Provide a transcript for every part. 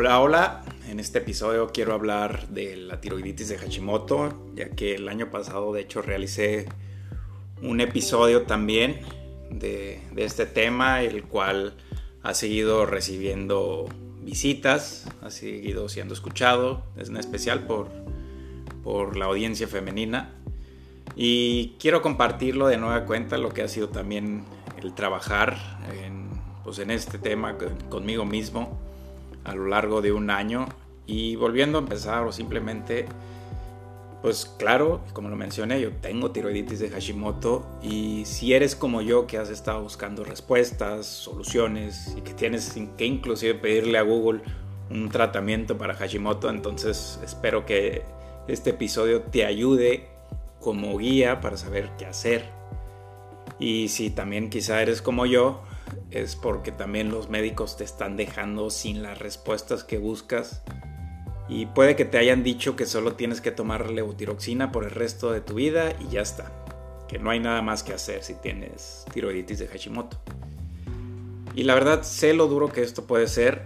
Hola, hola. En este episodio quiero hablar de la tiroiditis de Hashimoto, ya que el año pasado de hecho realicé un episodio también de, este tema, el cual ha seguido recibiendo visitas, ha seguido siendo escuchado, es en especial por, por la audiencia femenina. Y quiero compartirlo de nueva cuenta, lo que ha sido también el trabajar pues en este tema conmigo mismo a lo largo de un año y volviendo a empezar o simplemente pues claro, como lo mencioné, yo tengo tiroiditis de Hashimoto y si eres como yo que has estado buscando respuestas, soluciones y que tienes que inclusive pedirle a Google un tratamiento para Hashimoto, entonces espero que este episodio te ayude como guía para saber qué hacer. Y si también quizá eres como yo, es porque también los médicos te están dejando sin las respuestas que buscas y puede que te hayan dicho que solo tienes que tomar levotiroxina por el resto de tu vida y ya está. Que no hay nada más que hacer si tienes tiroiditis de Hashimoto. Y la verdad sé lo duro que esto puede ser,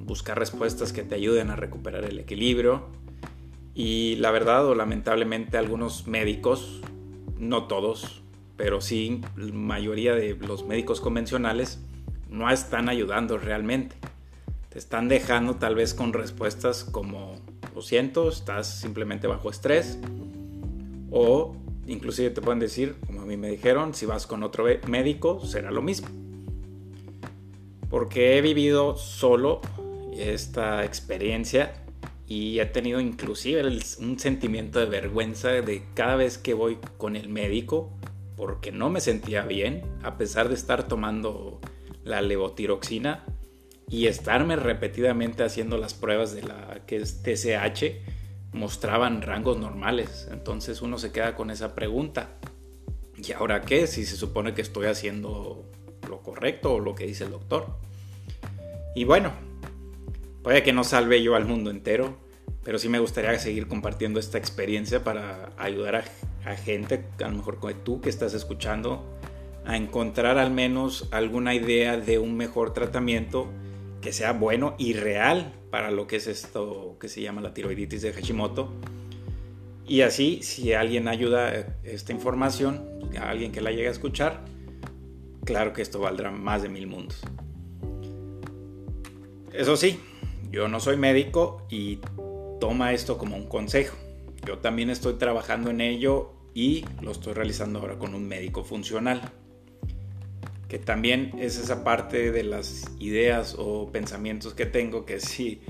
buscar respuestas que te ayuden a recuperar el equilibrio. Y la verdad o lamentablemente algunos médicos, no todos, pero sí la mayoría de los médicos convencionales, no están ayudando realmente te están dejando tal vez con respuestas como lo siento, estás simplemente bajo estrés o inclusive te pueden decir, como a mí me dijeron, si vas con otro médico será lo mismo. Porque he vivido solo esta experiencia y he tenido inclusive un sentimiento de vergüenza de cada vez que voy con el médico porque no me sentía bien a pesar de estar tomando la levotiroxina y estarme repetidamente haciendo las pruebas de la que es TSH mostraban rangos normales. Entonces uno se queda con esa pregunta. ¿Y ahora qué? Si se supone que estoy haciendo lo correcto o lo que dice el doctor. Y bueno, puede que no salve yo al mundo entero, pero sí me gustaría seguir compartiendo esta experiencia para ayudar a, a gente, a lo mejor como tú que estás escuchando, a encontrar al menos alguna idea de un mejor tratamiento que sea bueno y real para lo que es esto que se llama la tiroiditis de Hashimoto. Y así, si alguien ayuda esta información, a alguien que la llegue a escuchar, claro que esto valdrá más de mil mundos. Eso sí, yo no soy médico y toma esto como un consejo. Yo también estoy trabajando en ello y lo estoy realizando ahora con un médico funcional que también es esa parte de las ideas o pensamientos que tengo que sí,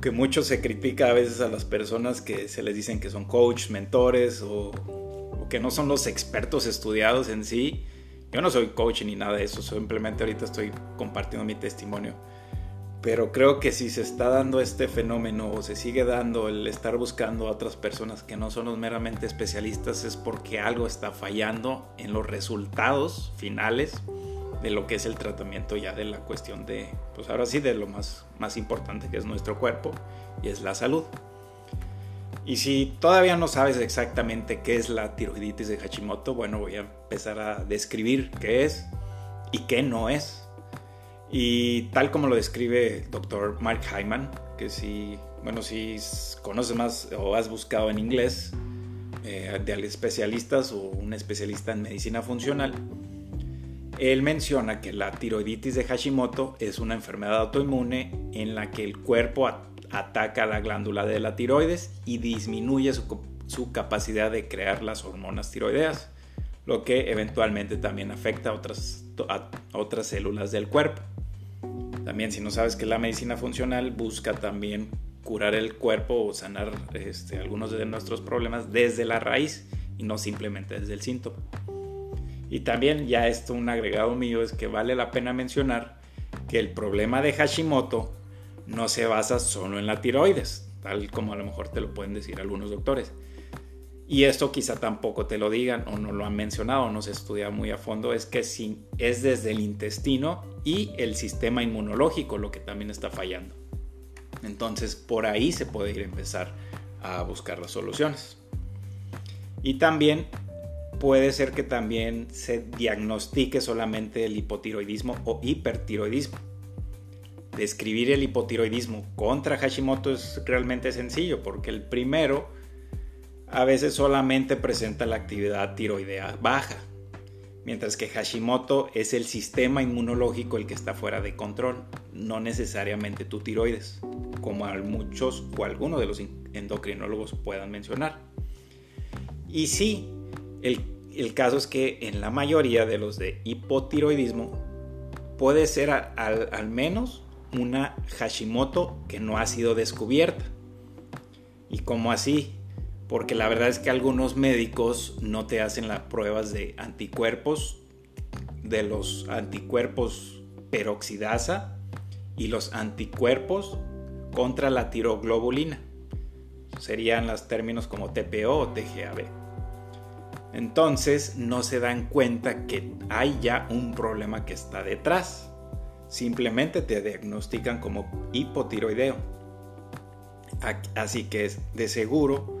que mucho se critica a veces a las personas que se les dicen que son coach, mentores o, o que no son los expertos estudiados en sí. Yo no soy coach ni nada de eso, simplemente ahorita estoy compartiendo mi testimonio. Pero creo que si se está dando este fenómeno o se sigue dando el estar buscando a otras personas que no son los meramente especialistas es porque algo está fallando en los resultados finales de lo que es el tratamiento ya de la cuestión de, pues ahora sí, de lo más, más importante que es nuestro cuerpo y es la salud. Y si todavía no sabes exactamente qué es la tiroiditis de Hashimoto, bueno, voy a empezar a describir qué es y qué no es. Y tal como lo describe el doctor Mark Hyman, que si, bueno, si conoces más o has buscado en inglés eh, de especialistas o un especialista en medicina funcional, él menciona que la tiroiditis de Hashimoto es una enfermedad autoinmune en la que el cuerpo ataca la glándula de la tiroides y disminuye su, capacidad de crear las hormonas tiroideas, lo que eventualmente también afecta a otras, a otras células del cuerpo. También si no sabes que la medicina funcional busca también curar el cuerpo o sanar este, algunos de nuestros problemas desde la raíz y no simplemente desde el síntoma. Y también ya esto un agregado mío es que vale la pena mencionar que el problema de Hashimoto no se basa solo en la tiroides, tal como a lo mejor te lo pueden decir algunos doctores. Y esto quizá tampoco te lo digan o no lo han mencionado, no se estudia muy a fondo, es que si es desde el intestino y el sistema inmunológico lo que también está fallando. Entonces por ahí se puede ir a empezar a buscar las soluciones. Y también puede ser que también se diagnostique solamente el hipotiroidismo o hipertiroidismo. describir el hipotiroidismo contra Hashimoto es realmente sencillo, porque el primero a veces solamente presenta la actividad tiroidea baja, mientras que Hashimoto es el sistema inmunológico el que está fuera de control, no necesariamente tu tiroides, como muchos o algunos de los endocrinólogos puedan mencionar. Y sí, el, caso es que en la mayoría de los de hipotiroidismo puede ser al, menos una Hashimoto que no ha sido descubierta. ¿Y cómo así? Porque la verdad es que algunos médicos no te hacen las pruebas de anticuerpos, de los anticuerpos peroxidasa y los anticuerpos contra la tiroglobulina. Serían los términos como TPO o TGAB. Entonces no se dan cuenta que hay ya un problema que está detrás. Simplemente te diagnostican como hipotiroideo. Así que de seguro,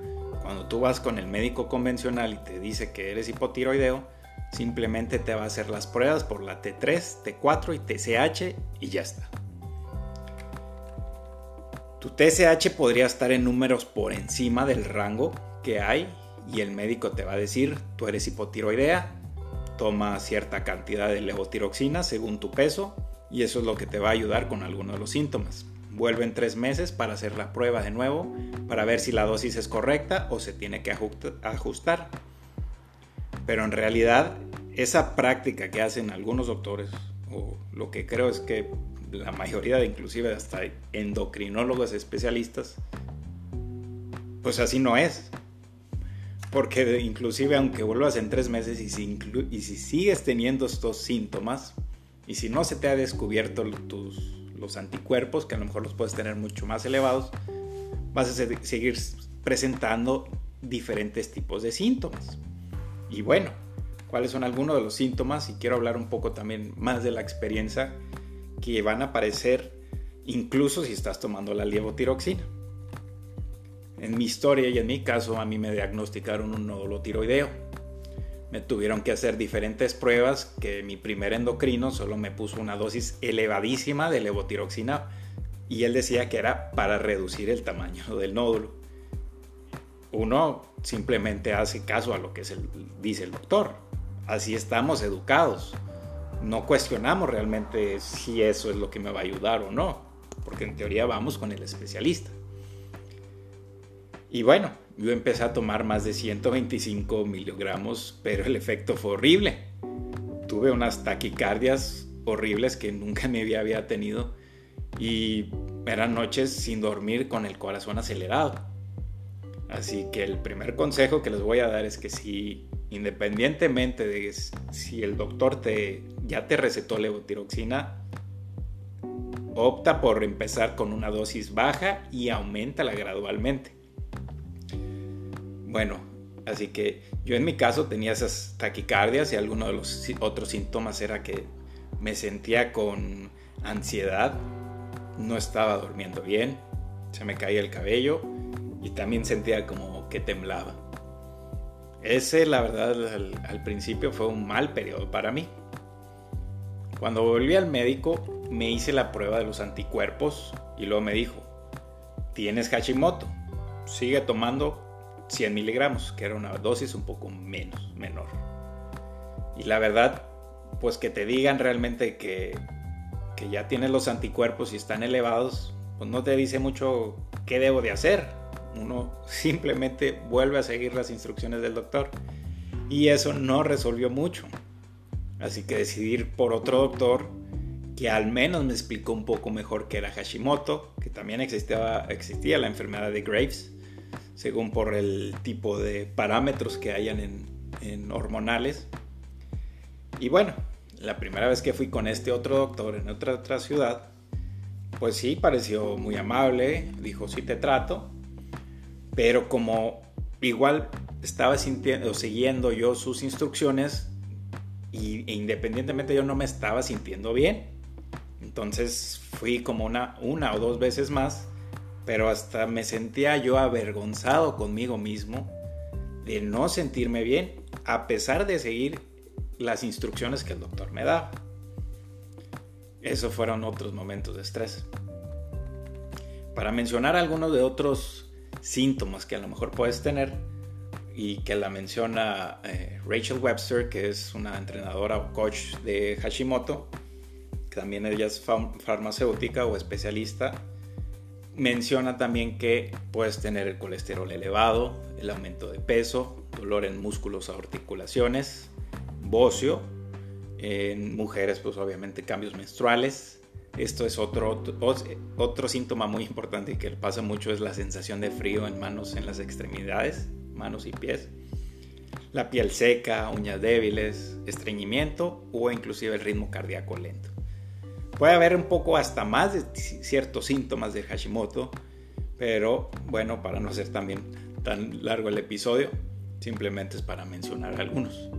cuando tú vas con el médico convencional y te dice que eres hipotiroideo, simplemente te va a hacer las pruebas por la T3, T4 y TSH y ya está. Tu TSH podría estar en números por encima del rango que hay y el médico te va a decir, tú eres hipotiroidea, toma cierta cantidad de levotiroxina según tu peso y eso es lo que te va a ayudar con algunos de los síntomas. Vuelve en tres meses para hacer la prueba de nuevo para ver si la dosis es correcta o se tiene que ajustar. Pero en realidad esa práctica que hacen algunos doctores, o lo que creo es que la mayoría de inclusive hasta endocrinólogos especialistas, pues así no es. Porque inclusive aunque vuelvas en tres meses y y si sigues teniendo estos síntomas, y si no se te ha descubierto tus, los anticuerpos, que a lo mejor los puedes tener mucho más elevados, vas a seguir presentando diferentes tipos de síntomas. Y bueno, ¿cuáles son algunos de los síntomas? Y quiero hablar un poco también más de la experiencia que van a aparecer incluso si estás tomando la levotiroxina. En mi historia y en mi caso, a mí me diagnosticaron un nódulo tiroideo. Me tuvieron que hacer diferentes pruebas que mi primer endocrino solo me puso una dosis elevadísima de levotiroxina y él decía que era para reducir el tamaño del nódulo. Uno simplemente hace caso a lo que dice el doctor. Así estamos educados. No cuestionamos realmente si eso es lo que me va a ayudar o no, porque en teoría vamos con el especialista. Y bueno, yo empecé a tomar más de 125 miligramos, pero el efecto fue horrible. Tuve unas taquicardias horribles que nunca me había tenido y eran noches sin dormir con el corazón acelerado. Así que el primer consejo que les voy a dar es que si independientemente de si el doctor te ya te recetó levotiroxina, opta por empezar con una dosis baja y aumenta gradualmente. Bueno, así que yo en mi caso tenía esas taquicardias y algunos de los otros síntomas era que me sentía con ansiedad, no estaba durmiendo bien, se me caía el cabello y también sentía como que temblaba. Ese, la verdad, al, principio fue un mal periodo para mí. Cuando volví al médico, me hice la prueba de los anticuerpos y luego me dijo, tienes Hashimoto, sigue tomando 100 miligramos, que era una dosis un poco menos, menor. Y la verdad, pues que te digan realmente que, que ya tienes los anticuerpos y están elevados, pues no te dice mucho qué debo de hacer. Uno simplemente vuelve a seguir las instrucciones del doctor. Y eso no resolvió mucho. Así que decidí ir por otro doctor que al menos me explicó un poco mejor que era Hashimoto, que también existía la enfermedad de Graves según por el tipo de parámetros que hayan en, hormonales. Y bueno, la primera vez que fui con este otro doctor en otra, otra ciudad, pues sí, pareció muy amable, dijo sí te trato, pero como igual estaba sintiendo, siguiendo yo sus instrucciones y, e independientemente yo no me estaba sintiendo bien, entonces fui como una, una o dos veces más pero hasta me sentía yo avergonzado conmigo mismo de no sentirme bien a pesar de seguir las instrucciones que el doctor me daba. esos fueron otros momentos de estrés. Para mencionar algunos de otros síntomas que a lo mejor puedes tener y que la menciona eh, Rachel Webster, que es una entrenadora o coach de Hashimoto, que también ella es farmacéutica o especialista, menciona también que puedes tener el colesterol elevado, el aumento de peso, dolor en músculos o articulaciones, bocio, en mujeres pues obviamente cambios menstruales. Esto es otro, otro, síntoma muy importante que pasa mucho es la sensación de frío en manos, en las extremidades, manos y pies. La piel seca, uñas débiles, estreñimiento o inclusive el ritmo cardíaco lento. Puede haber un poco hasta más de ciertos síntomas de Hashimoto, pero bueno, para no hacer también tan largo el episodio, simplemente es para mencionar algunos.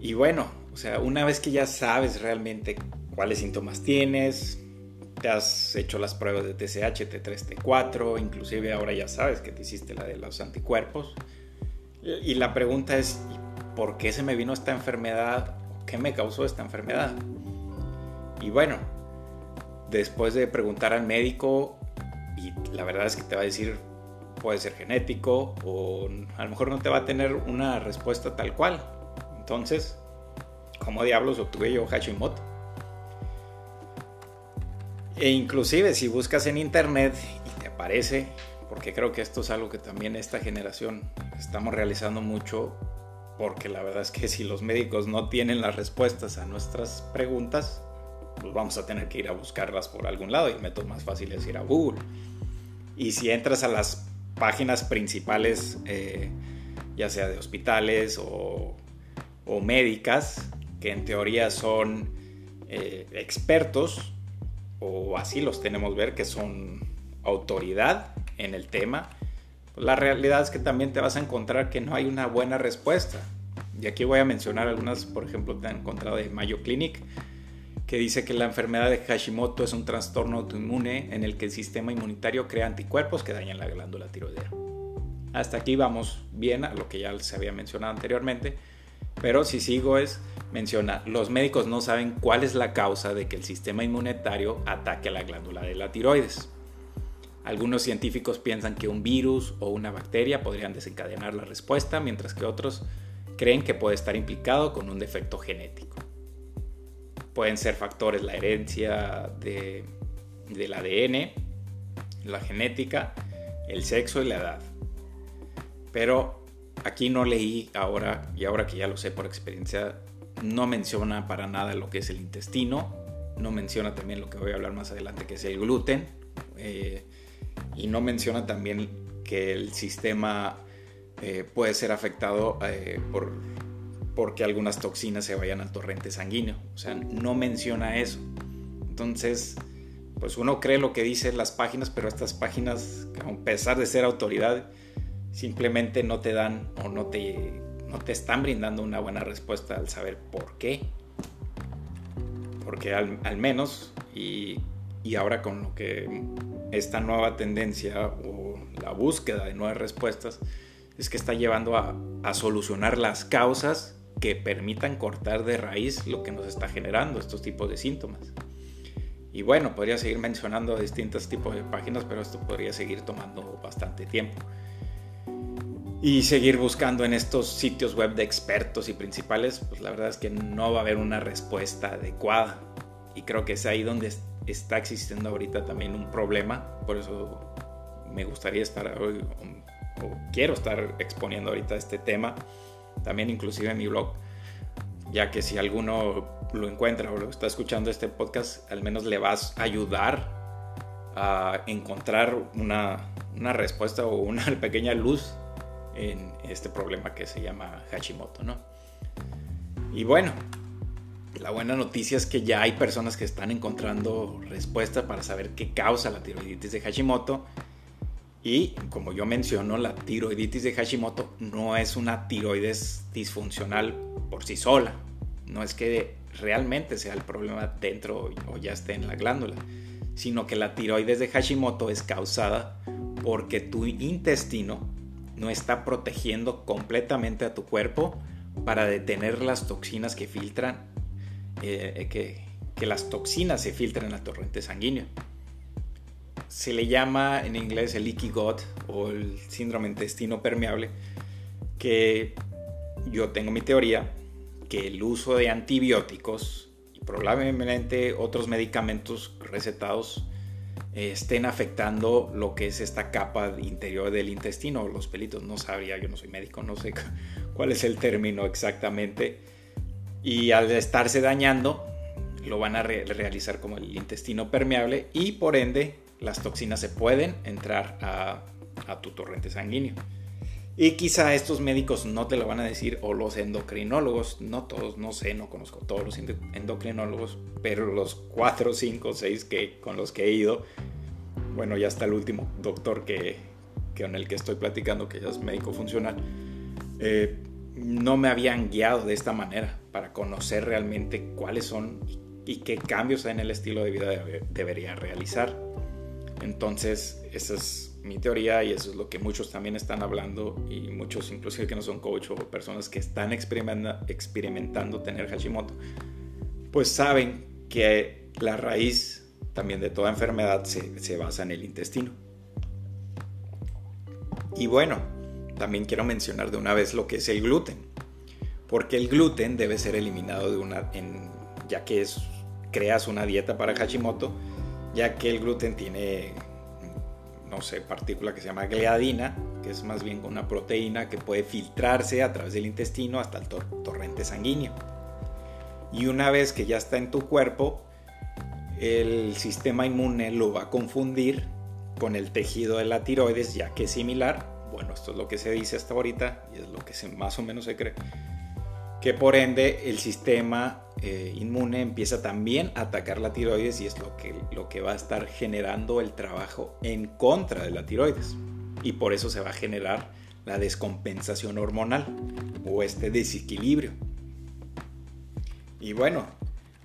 Y bueno, o sea, una vez que ya sabes realmente cuáles síntomas tienes, te has hecho las pruebas de TSH, T3, T4, inclusive ahora ya sabes que te hiciste la de los anticuerpos. Y la pregunta es, ¿por qué se me vino esta enfermedad? ¿Qué me causó esta enfermedad? Y bueno, después de preguntar al médico, y la verdad es que te va a decir, puede ser genético o a lo mejor no te va a tener una respuesta tal cual. Entonces, ¿cómo diablos obtuve yo Hashimoto? E inclusive si buscas en internet y te aparece, porque creo que esto es algo que también esta generación estamos realizando mucho, porque la verdad es que si los médicos no tienen las respuestas a nuestras preguntas, pues vamos a tener que ir a buscarlas por algún lado y el método más fácil es ir a Google. Y si entras a las páginas principales, eh, ya sea de hospitales o, médicas, que en teoría son eh, expertos, o así los tenemos ver, que son autoridad en el tema, pues la realidad es que también te vas a encontrar que no hay una buena respuesta. Y aquí voy a mencionar algunas, por ejemplo, te he encontrado de Mayo Clinic, que dice que la enfermedad de Hashimoto es un trastorno autoinmune en el que el sistema inmunitario crea anticuerpos que dañan la glándula tiroidea. Hasta aquí vamos bien a lo que ya se había mencionado anteriormente, pero si sigo es, menciona, los médicos no saben cuál es la causa de que el sistema inmunitario ataque a la glándula de la tiroides. Algunos científicos piensan que un virus o una bacteria podrían desencadenar la respuesta, mientras que otros creen que puede estar implicado con un defecto genético pueden ser factores la herencia de, del ADN, la genética, el sexo y la edad. Pero aquí no leí ahora, y ahora que ya lo sé por experiencia, no menciona para nada lo que es el intestino, no menciona también lo que voy a hablar más adelante, que es el gluten, eh, y no menciona también que el sistema eh, puede ser afectado eh, por porque algunas toxinas se vayan al torrente sanguíneo. O sea, no menciona eso. Entonces, pues uno cree lo que dicen las páginas, pero estas páginas, a pesar de ser autoridad, simplemente no te dan o no te, no te están brindando una buena respuesta al saber por qué. Porque al, menos, y, y ahora con lo que esta nueva tendencia o la búsqueda de nuevas respuestas, es que está llevando a, a solucionar las causas que permitan cortar de raíz lo que nos está generando estos tipos de síntomas. Y bueno, podría seguir mencionando distintos tipos de páginas, pero esto podría seguir tomando bastante tiempo. Y seguir buscando en estos sitios web de expertos y principales, pues la verdad es que no va a haber una respuesta adecuada. Y creo que es ahí donde está existiendo ahorita también un problema. Por eso me gustaría estar hoy, o quiero estar exponiendo ahorita este tema también inclusive en mi blog, ya que si alguno lo encuentra o lo está escuchando este podcast, al menos le vas a ayudar a encontrar una, una respuesta o una pequeña luz en este problema que se llama Hashimoto, ¿no? Y bueno, la buena noticia es que ya hay personas que están encontrando respuestas para saber qué causa la tiroiditis de Hashimoto y como yo menciono, la tiroiditis de Hashimoto no es una tiroides disfuncional por sí sola. No es que realmente sea el problema dentro o ya esté en la glándula, sino que la tiroides de Hashimoto es causada porque tu intestino no está protegiendo completamente a tu cuerpo para detener las toxinas que filtran, eh, que, que las toxinas se filtren al torrente sanguíneo. Se le llama en inglés el leaky gut o el síndrome intestino permeable, que yo tengo mi teoría que el uso de antibióticos y probablemente otros medicamentos recetados eh, estén afectando lo que es esta capa interior del intestino, los pelitos. No sabría, yo no soy médico, no sé cuál es el término exactamente. Y al estarse dañando, lo van a realizar como el intestino permeable y por ende las toxinas se pueden entrar a, tu torrente sanguíneo. Y quizá estos médicos no te lo van a decir, o los endocrinólogos, no todos, no sé, no conozco todos los endocrinólogos, pero los 4, 5, 6 que, con los que he ido, bueno, ya está el último doctor que, con el que estoy platicando, que ya es médico funcional, eh, no me habían guiado de esta manera para conocer realmente cuáles son y, qué cambios en el estilo de vida debería realizar. Entonces, esa es mi teoría y eso es lo que muchos también están hablando y muchos inclusive que no son coach o personas que están experimentando tener Hashimoto, pues saben que la raíz también de toda enfermedad se, se basa en el intestino. Y bueno, también quiero mencionar de una vez lo que es el gluten, porque el gluten debe ser eliminado de una, en, ya que es, creas una dieta para Hashimoto, ya que el gluten tiene no sé, partícula que se llama gliadina, que es más bien una proteína que puede filtrarse a través del intestino hasta el torrente sanguíneo. Y una vez que ya está en tu cuerpo, el sistema inmune lo va a confundir con el tejido de la tiroides, ya que es similar. Bueno, esto es lo que se dice hasta ahorita y es lo que se, más o menos se cree. Que por ende el sistema eh, inmune empieza también a atacar la tiroides y es lo que, lo que va a estar generando el trabajo en contra de la tiroides. Y por eso se va a generar la descompensación hormonal o este desequilibrio. Y bueno,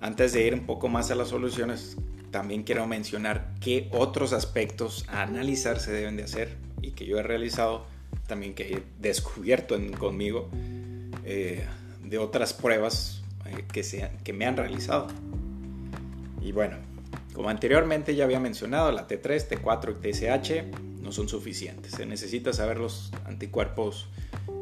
antes de ir un poco más a las soluciones, también quiero mencionar qué otros aspectos a analizar se deben de hacer y que yo he realizado, también que he descubierto conmigo eh, de otras pruebas eh, que, que me han realizado. Y bueno, como anteriormente ya había mencionado, la T3, T4 y TSH no son suficientes. Se necesita saber los anticuerpos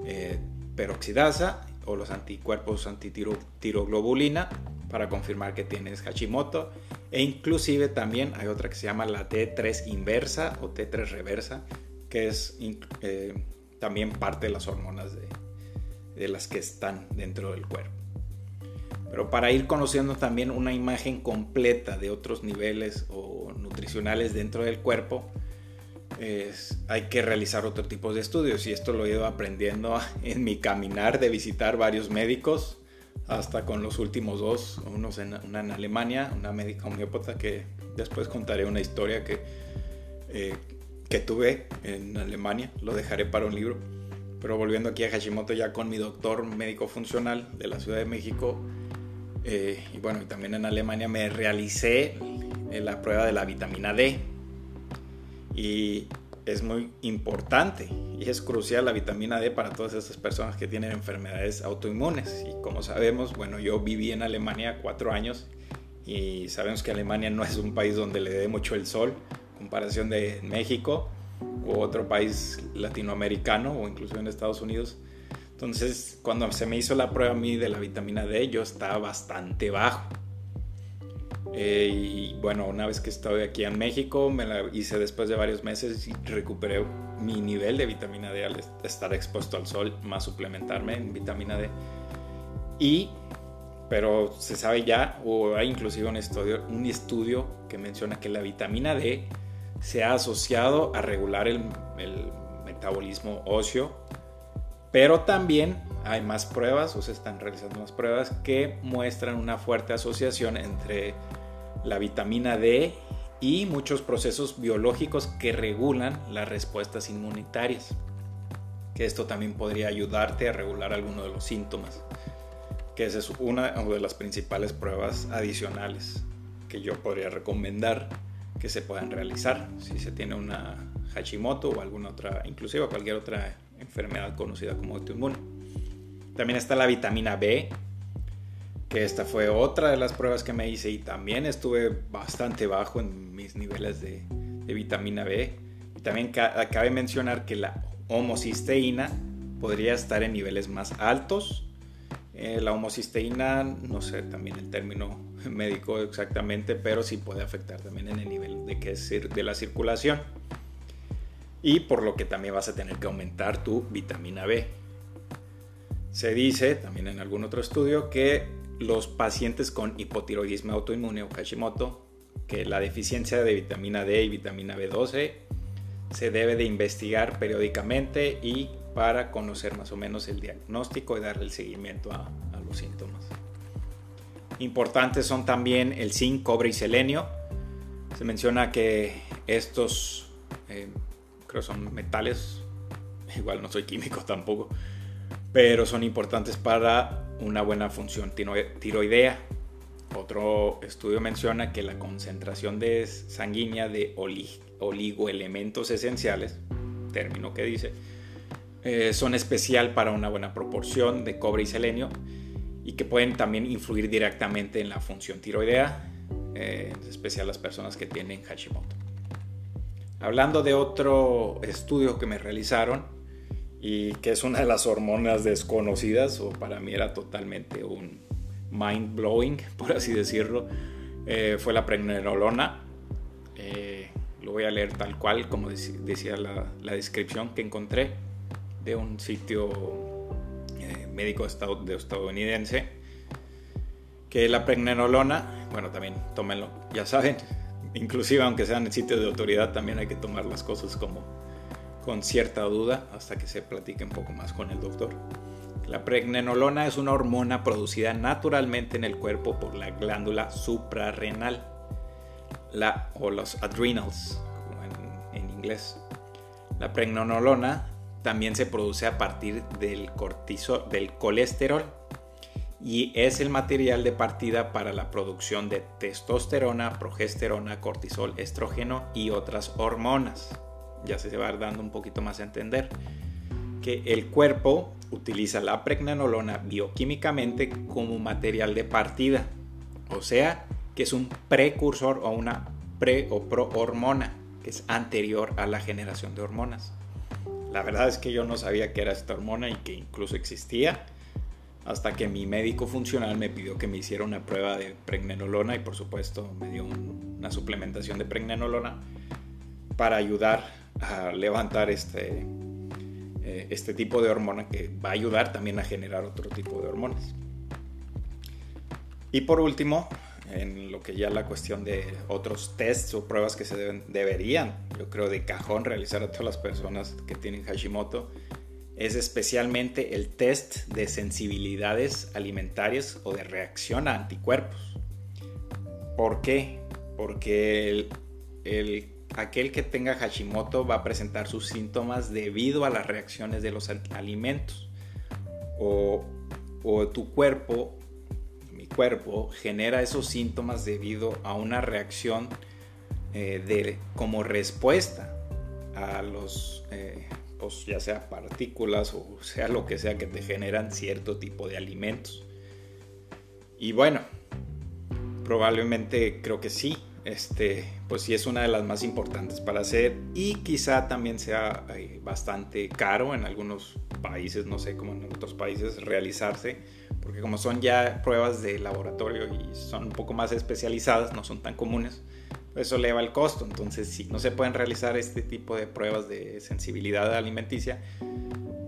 eh, peroxidasa o los anticuerpos antitiroglobulina para confirmar que tienes Hashimoto. E inclusive también hay otra que se llama la T3 inversa o T3 reversa, que es eh, también parte de las hormonas de las que están dentro del cuerpo. Pero para ir conociendo también una imagen completa de otros niveles o nutricionales dentro del cuerpo, hay que realizar otro tipo de estudios y esto lo he ido aprendiendo en mi caminar de visitar varios médicos hasta con los últimos dos, unos en, una en Alemania, una médica homeópata que después contaré una historia que, eh, que tuve en Alemania, lo dejaré para un libro. Pero volviendo aquí a Hashimoto ya con mi doctor médico funcional de la Ciudad de México, eh, y bueno, también en Alemania me realicé eh, la prueba de la vitamina D. Y es muy importante y es crucial la vitamina D para todas esas personas que tienen enfermedades autoinmunes. Y como sabemos, bueno, yo viví en Alemania cuatro años y sabemos que Alemania no es un país donde le dé mucho el sol, comparación de México u otro país latinoamericano o incluso en Estados Unidos. Entonces, cuando se me hizo la prueba a mí de la vitamina D, yo estaba bastante bajo. Eh, y bueno, una vez que estoy aquí en México, me la hice después de varios meses y recuperé mi nivel de vitamina D al estar expuesto al sol, más suplementarme en vitamina D. Y, pero se sabe ya, o hay inclusive un estudio, un estudio que menciona que la vitamina D se ha asociado a regular el, metabolismo óseo pero también hay más pruebas, o se están realizando más pruebas que muestran una fuerte asociación entre la vitamina D y muchos procesos biológicos que regulan las respuestas inmunitarias. Que esto también podría ayudarte a regular algunos de los síntomas. Que esa es una de las principales pruebas adicionales que yo podría recomendar que se puedan realizar si se tiene una Hashimoto o alguna otra, inclusive cualquier otra enfermedad conocida como autoinmune. También está la vitamina B, que esta fue otra de las pruebas que me hice y también estuve bastante bajo en mis niveles de, vitamina B. También cabe mencionar que la homocisteína podría estar en niveles más altos. Eh, la homocisteína, no sé también el término médico exactamente, pero sí puede afectar también en el nivel de, que es de la circulación. Y por lo que también vas a tener que aumentar tu vitamina B. Se dice, también en algún otro estudio, que los pacientes con hipotiroidismo autoinmune o Hashimoto, que la deficiencia de vitamina D y vitamina B12 se debe de investigar periódicamente y para conocer más o menos el diagnóstico y darle el seguimiento a, los síntomas. Importantes son también el zinc, cobre y selenio. Se menciona que estos, eh, creo son metales, igual no soy químico tampoco, pero son importantes para una buena función tiroidea. Otro estudio menciona que la concentración de sanguínea de oligoelementos esenciales, término que dice, eh, son especial para una buena proporción de cobre y selenio y que pueden también influir directamente en la función tiroidea, eh, en especial las personas que tienen Hashimoto. Hablando de otro estudio que me realizaron y que es una de las hormonas desconocidas, o para mí era totalmente un mind blowing, por así decirlo, eh, fue la pregnenolona. lo voy a leer tal cual, como decía la, la descripción que encontré de un sitio eh, médico de estadounidense que la pregnenolona, bueno, también tómenlo, ya saben, inclusive aunque sean en sitios de autoridad, también hay que tomar las cosas como con cierta duda hasta que se platique un poco más con el doctor. La pregnenolona es una hormona producida naturalmente en el cuerpo por la glándula suprarrenal, la, o los adrenals, como en, en inglés. La pregnenolona también se produce a partir del, cortisol, del colesterol y es el material de partida para la producción de testosterona, progesterona, cortisol, estrógeno y otras hormonas. Ya se va dando un poquito más a entender que el cuerpo utiliza la pregnenolona bioquímicamente como material de partida, o sea, que es un precursor o una pre o prohormona, que es anterior a la generación de hormonas. La verdad es que yo no sabía que era esta hormona y que incluso existía hasta que mi médico funcional me pidió que me hiciera una prueba de pregnenolona y por supuesto me dio una suplementación de pregnenolona para ayudar a levantar este, eh, este tipo de hormona que va a ayudar también a generar otro tipo de hormonas. Y por último, en lo que ya la cuestión de otros tests o pruebas que se deben, deberían, yo creo, de cajón realizar a todas las personas que tienen Hashimoto, es especialmente el test de sensibilidades alimentarias o de reacción a anticuerpos. ¿Por qué? Porque el, aquel que tenga Hashimoto va a presentar sus síntomas debido a las reacciones de los alimentos. O, o tu cuerpo cuerpo genera esos síntomas debido a una reacción eh, de, como respuesta a los, eh, pues, ya sea partículas o sea lo que sea que te generan cierto tipo de alimentos. Y bueno, probablemente creo que sí, este, pues sí es una de las más importantes para hacer y quizá también sea eh, bastante caro en algunos países, no sé, como en otros países, realizarse porque como son ya pruebas de laboratorio y son un poco más especializadas, no son tan comunes, eso eleva el costo. Entonces, si no se pueden realizar este tipo de pruebas de sensibilidad alimenticia,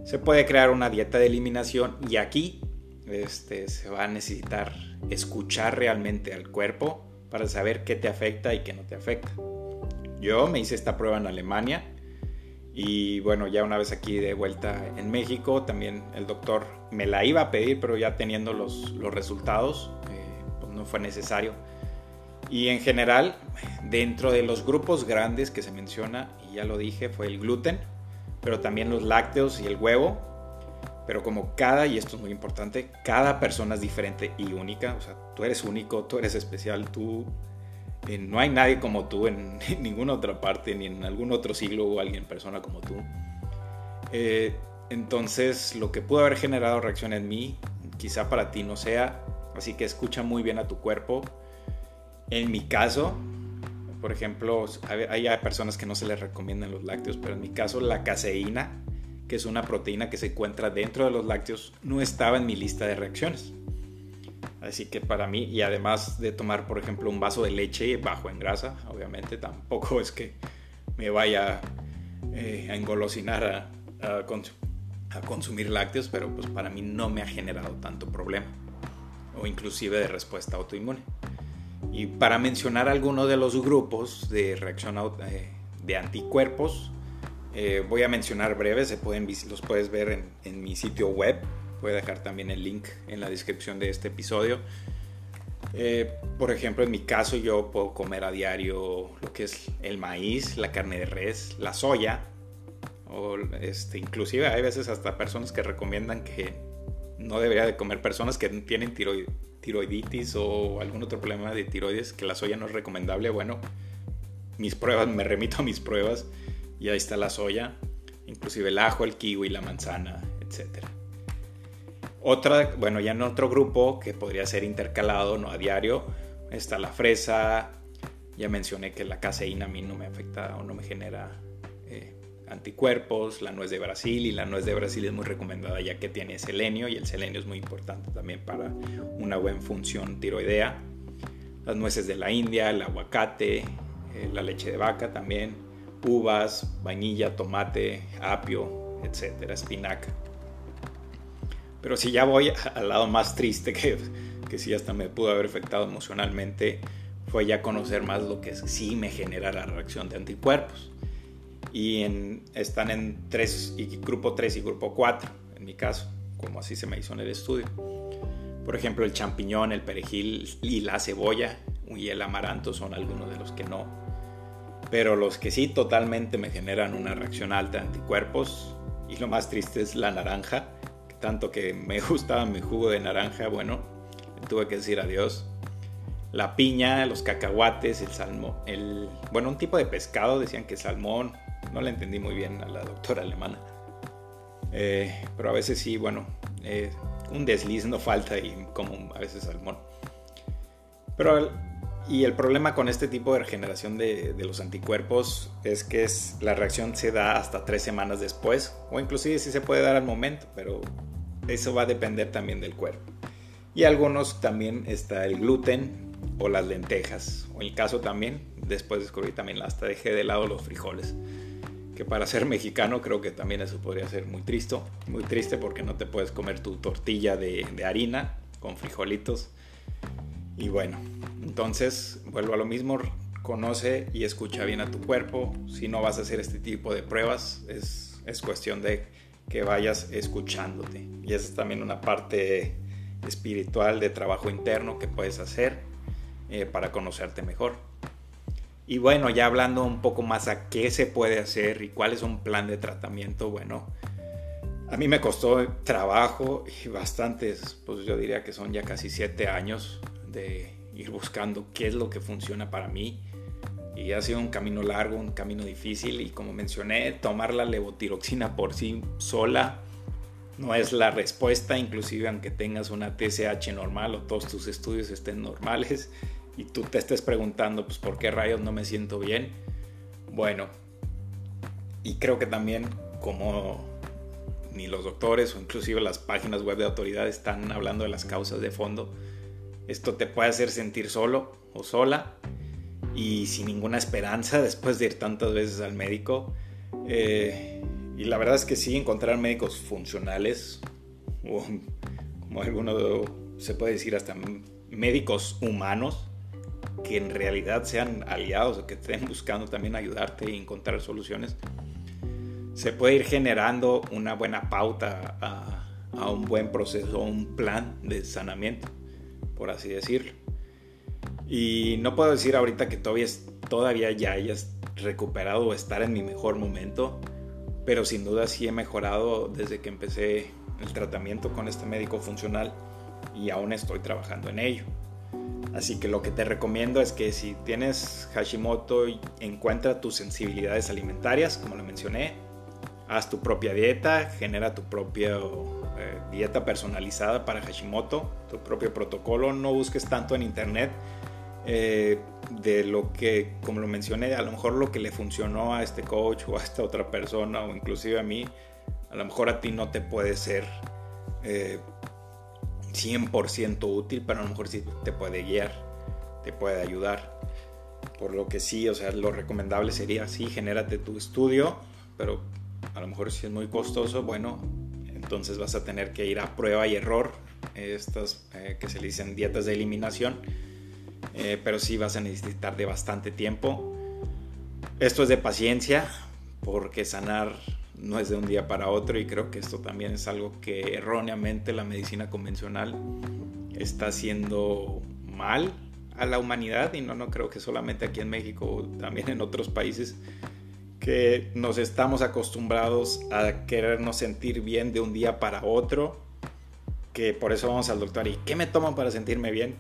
se puede crear una dieta de eliminación y aquí este, se va a necesitar escuchar realmente al cuerpo para saber qué te afecta y qué no te afecta. Yo me hice esta prueba en Alemania y bueno, ya una vez aquí de vuelta en México, también el doctor me la iba a pedir, pero ya teniendo los, los resultados, eh, pues no fue necesario. Y en general, dentro de los grupos grandes que se menciona, y ya lo dije, fue el gluten, pero también los lácteos y el huevo. Pero como cada, y esto es muy importante, cada persona es diferente y única. O sea, tú eres único, tú eres especial, tú no hay nadie como tú en, ninguna otra parte, ni en algún otro siglo o alguien persona como tú. Eh, entonces, lo que pudo haber generado reacción en mí, quizá para ti no sea Así que escucha muy bien a tu cuerpo. En mi caso, por ejemplo, hay personas que no se les recomiendan los lácteos, pero en mi caso la caseína, que es una proteína que se encuentra dentro de los lácteos, no estaba en mi lista de reacciones. Así que para mí, y además de tomar, por ejemplo, un vaso de leche bajo en grasa, obviamente tampoco es que me vaya eh, a engolosinar a, a, consumir lácteos, pero pues para mí no me ha generado tanto problema, o inclusive de respuesta autoinmune. Y para mencionar algunos de los grupos de reacción eh, de anticuerpos, eh, voy a mencionar breves, se pueden, los puedes ver en, en mi sitio web, voy a dejar también el link en la descripción de este episodio. Eh, por ejemplo, en mi caso yo puedo comer a diario lo que es el maíz, la carne de res, la soya, o este, inclusive hay veces hasta personas que recomiendan que no debería de comer personas que tienen tiroiditis o algún otro problema de tiroides, que la soya no es recomendable. Bueno, mis pruebas, me remito a mis pruebas y ahí está la soya, inclusive el ajo, el kiwi, la manzana, etcétera. Otra, bueno, ya en otro grupo que podría ser intercalado, no a diario, está la fresa. Ya mencioné que la caseína a mí no me afecta o no me genera eh, anticuerpos. La nuez de Brasil y la nuez de Brasil es muy recomendada ya que tiene selenio y el selenio es muy importante también para una buena función tiroidea. Las nueces de la India, el aguacate, eh, la leche de vaca también, uvas, vainilla, tomate, apio, etcétera, espinaca. Pero si ya voy al lado más triste, que, que sí hasta me pudo haber afectado emocionalmente, fue ya conocer más lo que sí me genera la reacción de anticuerpos. Y están en tres, y grupo 3 y grupo 4, en mi caso, como así se me hizo en el estudio. Por ejemplo, el champiñón, el perejil y la cebolla y el amaranto son algunos de los que no. Pero los que sí totalmente me generan una reacción alta de anticuerpos, y lo más triste es la naranja, tanto que me gustaba mi jugo de naranja, bueno, tuve que decir adiós. La piña, los cacahuates, el salmón, el, bueno, un tipo de pescado, decían que salmón, no le entendí muy bien a la doctora alemana. Eh, pero a veces sí, bueno, eh, un desliz no falta y como a veces salmón. Pero y el problema con este tipo de regeneración de, de, los anticuerpos es que es, la reacción se da hasta tres semanas después, o inclusive sí se puede dar al momento, pero eso va a depender también del cuerpo. Y algunos también está el gluten o las lentejas. O en el caso también, después descubrí también hasta dejé de lado los frijoles. Que para ser mexicano creo que también eso podría ser muy triste. Muy triste porque no te puedes comer tu tortilla de, de harina con frijolitos. Y bueno, entonces vuelvo a lo mismo. Conoce y escucha bien a tu cuerpo. Si no vas a hacer este tipo de pruebas, es, es cuestión de que vayas escuchándote. Y esa es también una parte espiritual de trabajo interno que puedes hacer eh, para conocerte mejor. Y bueno, ya hablando un poco más a qué se puede hacer y cuál es un plan de tratamiento, bueno, a mí me costó trabajo y bastantes, pues yo diría que son ya casi siete años de ir buscando qué es lo que funciona para mí y ha sido un camino largo, un camino difícil y como mencioné, tomar la levotiroxina por sí sola no es la respuesta, inclusive aunque tengas una TSH normal o todos tus estudios estén normales y tú te estés preguntando pues por qué rayos no me siento bien. Bueno, y creo que también como ni los doctores o inclusive las páginas web de autoridad están hablando de las causas de fondo, esto te puede hacer sentir solo o sola y sin ninguna esperanza después de ir tantas veces al médico. Eh, y la verdad es que sí, encontrar médicos funcionales, o como alguno se puede decir, hasta médicos humanos, que en realidad sean aliados o que estén buscando también ayudarte y encontrar soluciones, se puede ir generando una buena pauta a, a un buen proceso, un plan de sanamiento, por así decirlo. Y no puedo decir ahorita que todavía, todavía ya hayas recuperado o estar en mi mejor momento, pero sin duda sí he mejorado desde que empecé el tratamiento con este médico funcional y aún estoy trabajando en ello. Así que lo que te recomiendo es que si tienes Hashimoto, encuentra tus sensibilidades alimentarias, como lo mencioné, haz tu propia dieta, genera tu propio eh, dieta personalizada para Hashimoto, tu propio protocolo, no busques tanto en internet eh, de lo que, como lo mencioné, a lo mejor lo que le funcionó a este coach o a esta otra persona o inclusive a mí, a lo mejor a ti no te puede ser 100% eh, útil, pero a lo mejor sí te puede guiar, te puede ayudar. Por lo que sí, o sea, lo recomendable sería, sí, genérate tu estudio, pero a lo mejor si es muy costoso, bueno, entonces vas a tener que ir a prueba y error, estas eh, que se le dicen dietas de eliminación, eh, pero sí vas a necesitar de bastante tiempo. Esto es de paciencia, porque sanar no es de un día para otro y creo que esto también es algo que erróneamente la medicina convencional está haciendo mal a la humanidad y no, no creo que solamente aquí en México, también en otros países que nos estamos acostumbrados a querernos sentir bien de un día para otro, que por eso vamos al doctor y ¿qué me toman para sentirme bien?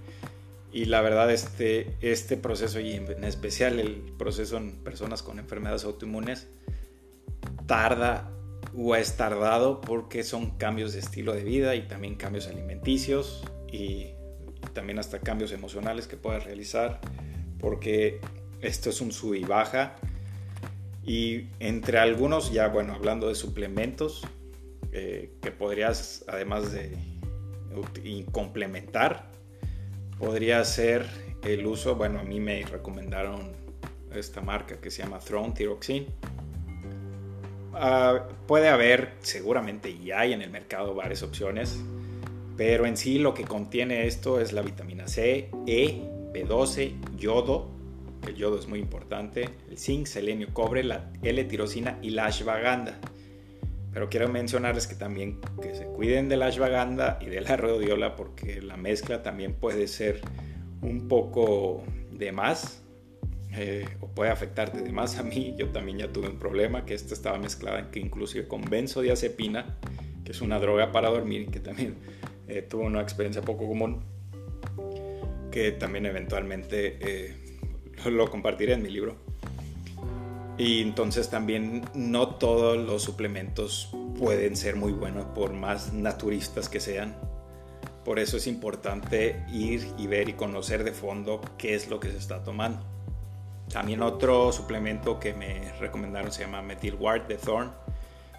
Y la verdad este, este proceso y en especial el proceso en personas con enfermedades autoinmunes tarda o es tardado porque son cambios de estilo de vida y también cambios alimenticios y también hasta cambios emocionales que puedas realizar porque esto es un sub y baja. Y entre algunos, ya bueno, hablando de suplementos, eh, que podrías, además de complementar, podría ser el uso, bueno, a mí me recomendaron esta marca que se llama Throne Thyroxine. Ah, puede haber, seguramente ya hay en el mercado varias opciones, pero en sí lo que contiene esto es la vitamina C, E, B12, yodo, el yodo es muy importante, el zinc, selenio, cobre, la L-tirosina y la ashwagandha. Pero quiero mencionarles que también que se cuiden de la ashwagandha y de la rhodiola porque la mezcla también puede ser un poco de más eh, o puede afectarte de más a mí. Yo también ya tuve un problema que esta estaba mezclada que inclusive con benzodiazepina, que es una droga para dormir, que también eh, una experiencia poco común, que también eventualmente eh, lo compartiré en mi libro. Y entonces también no todos los suplementos pueden ser muy buenos por más naturistas que sean. Por eso es importante ir y ver y conocer de fondo qué es lo que se está tomando. También otro suplemento que me recomendaron se llama Ward de Thorn,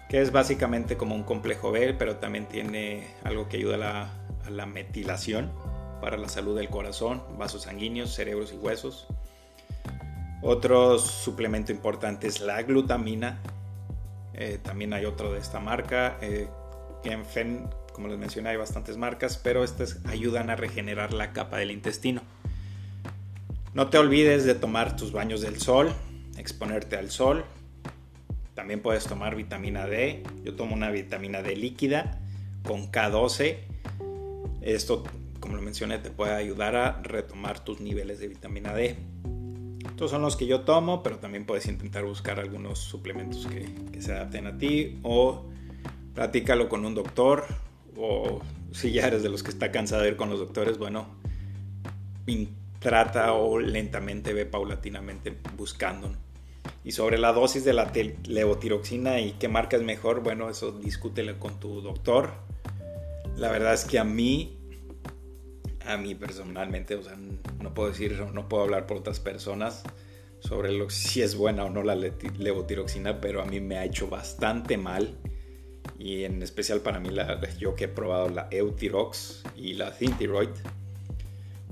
que es básicamente como un complejo B, pero también tiene algo que ayuda la, a la metilación para la salud del corazón, vasos sanguíneos, cerebros y huesos. Otro suplemento importante es la glutamina. Eh, también hay otro de esta marca. Eh, como les mencioné, hay bastantes marcas, pero estas ayudan a regenerar la capa del intestino. No te olvides de tomar tus baños del sol, exponerte al sol. También puedes tomar vitamina D. Yo tomo una vitamina D líquida con K12. Esto, como lo mencioné, te puede ayudar a retomar tus niveles de vitamina D. Estos son los que yo tomo, pero también puedes intentar buscar algunos suplementos que, se adapten a ti o platícalo con un doctor o si ya eres de los que está cansado de ir con los doctores, bueno, trata o lentamente ve paulatinamente buscando. Y sobre la dosis de la levotiroxina y qué marca es mejor, bueno, eso discútelo con tu doctor. La verdad es que a mí a mí personalmente, o sea, no puedo decir, no puedo hablar por otras personas sobre lo, si es buena o no la levotiroxina, pero a mí me ha hecho bastante mal. Y en especial para mí, la, yo que he probado la Eutirox y la Thintiroid,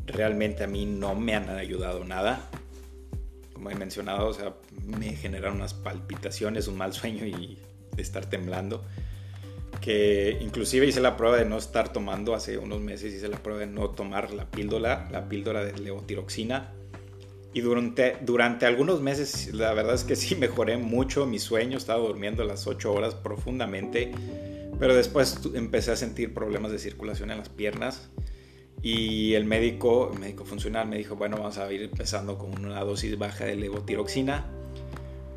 realmente a mí no me han ayudado nada. Como he mencionado, o sea, me generan unas palpitaciones, un mal sueño y estar temblando que inclusive hice la prueba de no estar tomando hace unos meses, hice la prueba de no tomar la píldora, la píldora de levotiroxina. Y durante, durante algunos meses, la verdad es que sí mejoré mucho mi sueño, estaba durmiendo las 8 horas profundamente, pero después empecé a sentir problemas de circulación en las piernas. Y el médico, el médico funcional, me dijo, bueno, vamos a ir empezando con una dosis baja de levotiroxina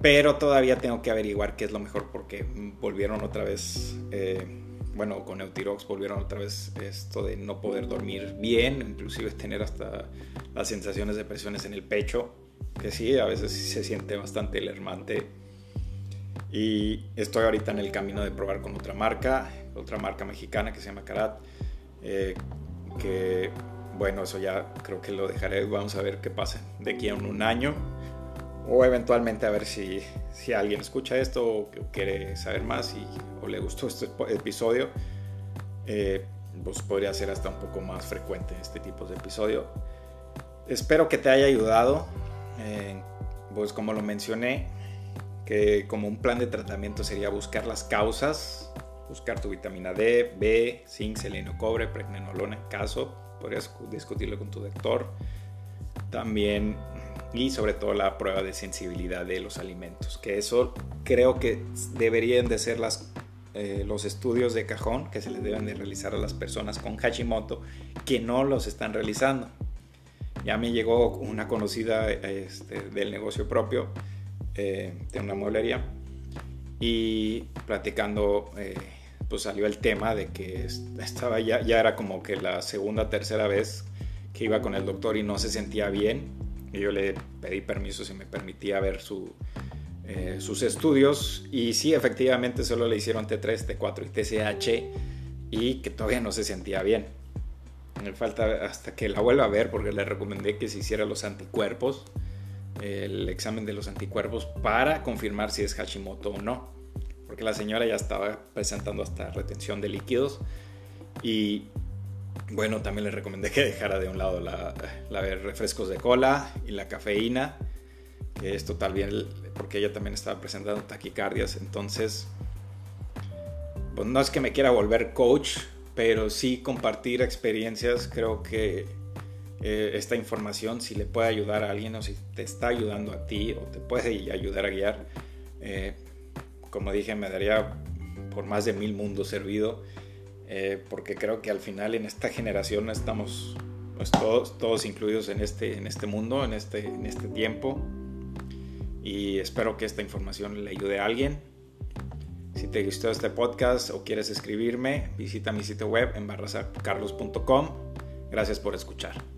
pero todavía tengo que averiguar qué es lo mejor porque volvieron otra vez, eh, bueno, con Eutirox volvieron otra vez esto de no poder dormir bien, inclusive tener hasta las sensaciones de presiones en el pecho, que sí, a veces se siente bastante alarmante. Y estoy ahorita en el camino de probar con otra marca, otra marca mexicana que se llama Karat, eh, que bueno, eso ya creo que lo dejaré, vamos a ver qué pasa de aquí a un año o eventualmente a ver si, si alguien escucha esto o quiere saber más y, o le gustó este episodio, eh, pues podría ser hasta un poco más frecuente este tipo de episodio. Espero que te haya ayudado, eh, pues como lo mencioné, que como un plan de tratamiento sería buscar las causas, buscar tu vitamina D, B, zinc, seleno, cobre, pregnenolona en caso, podrías discutirlo con tu doctor. También y sobre todo la prueba de sensibilidad de los alimentos, que eso creo que deberían de ser las, eh, los estudios de cajón que se les deben de realizar a las personas con Hashimoto que no los están realizando. Ya me llegó una conocida este, del negocio propio eh, de una mueblería y platicando eh, pues salió el tema de que estaba ya, ya era como que la segunda tercera vez que iba con el doctor y no se sentía bien y yo le pedí permiso si me permitía ver su, eh, sus estudios y sí, efectivamente solo le hicieron T3, T4 y TSH y que todavía no se sentía bien. Me falta hasta que la vuelva a ver porque le recomendé que se hiciera los anticuerpos, el examen de los anticuerpos para confirmar si es Hashimoto o no. Porque la señora ya estaba presentando hasta retención de líquidos y bueno, también le recomendé que dejara de un lado la, la refrescos de cola y la cafeína, que esto también, porque ella también estaba presentando taquicardias, entonces, pues no es que me quiera volver coach, pero sí compartir experiencias, creo que eh, esta información, si le puede ayudar a alguien o si te está ayudando a ti o te puede ayudar a guiar, eh, como dije, me daría por más de mil mundos servido eh, porque creo que al final en esta generación estamos pues, todos, todos incluidos en este, en este mundo, en este, en este tiempo. Y espero que esta información le ayude a alguien. Si te gustó este podcast o quieres escribirme, visita mi sitio web en barrasacarlos.com. Gracias por escuchar.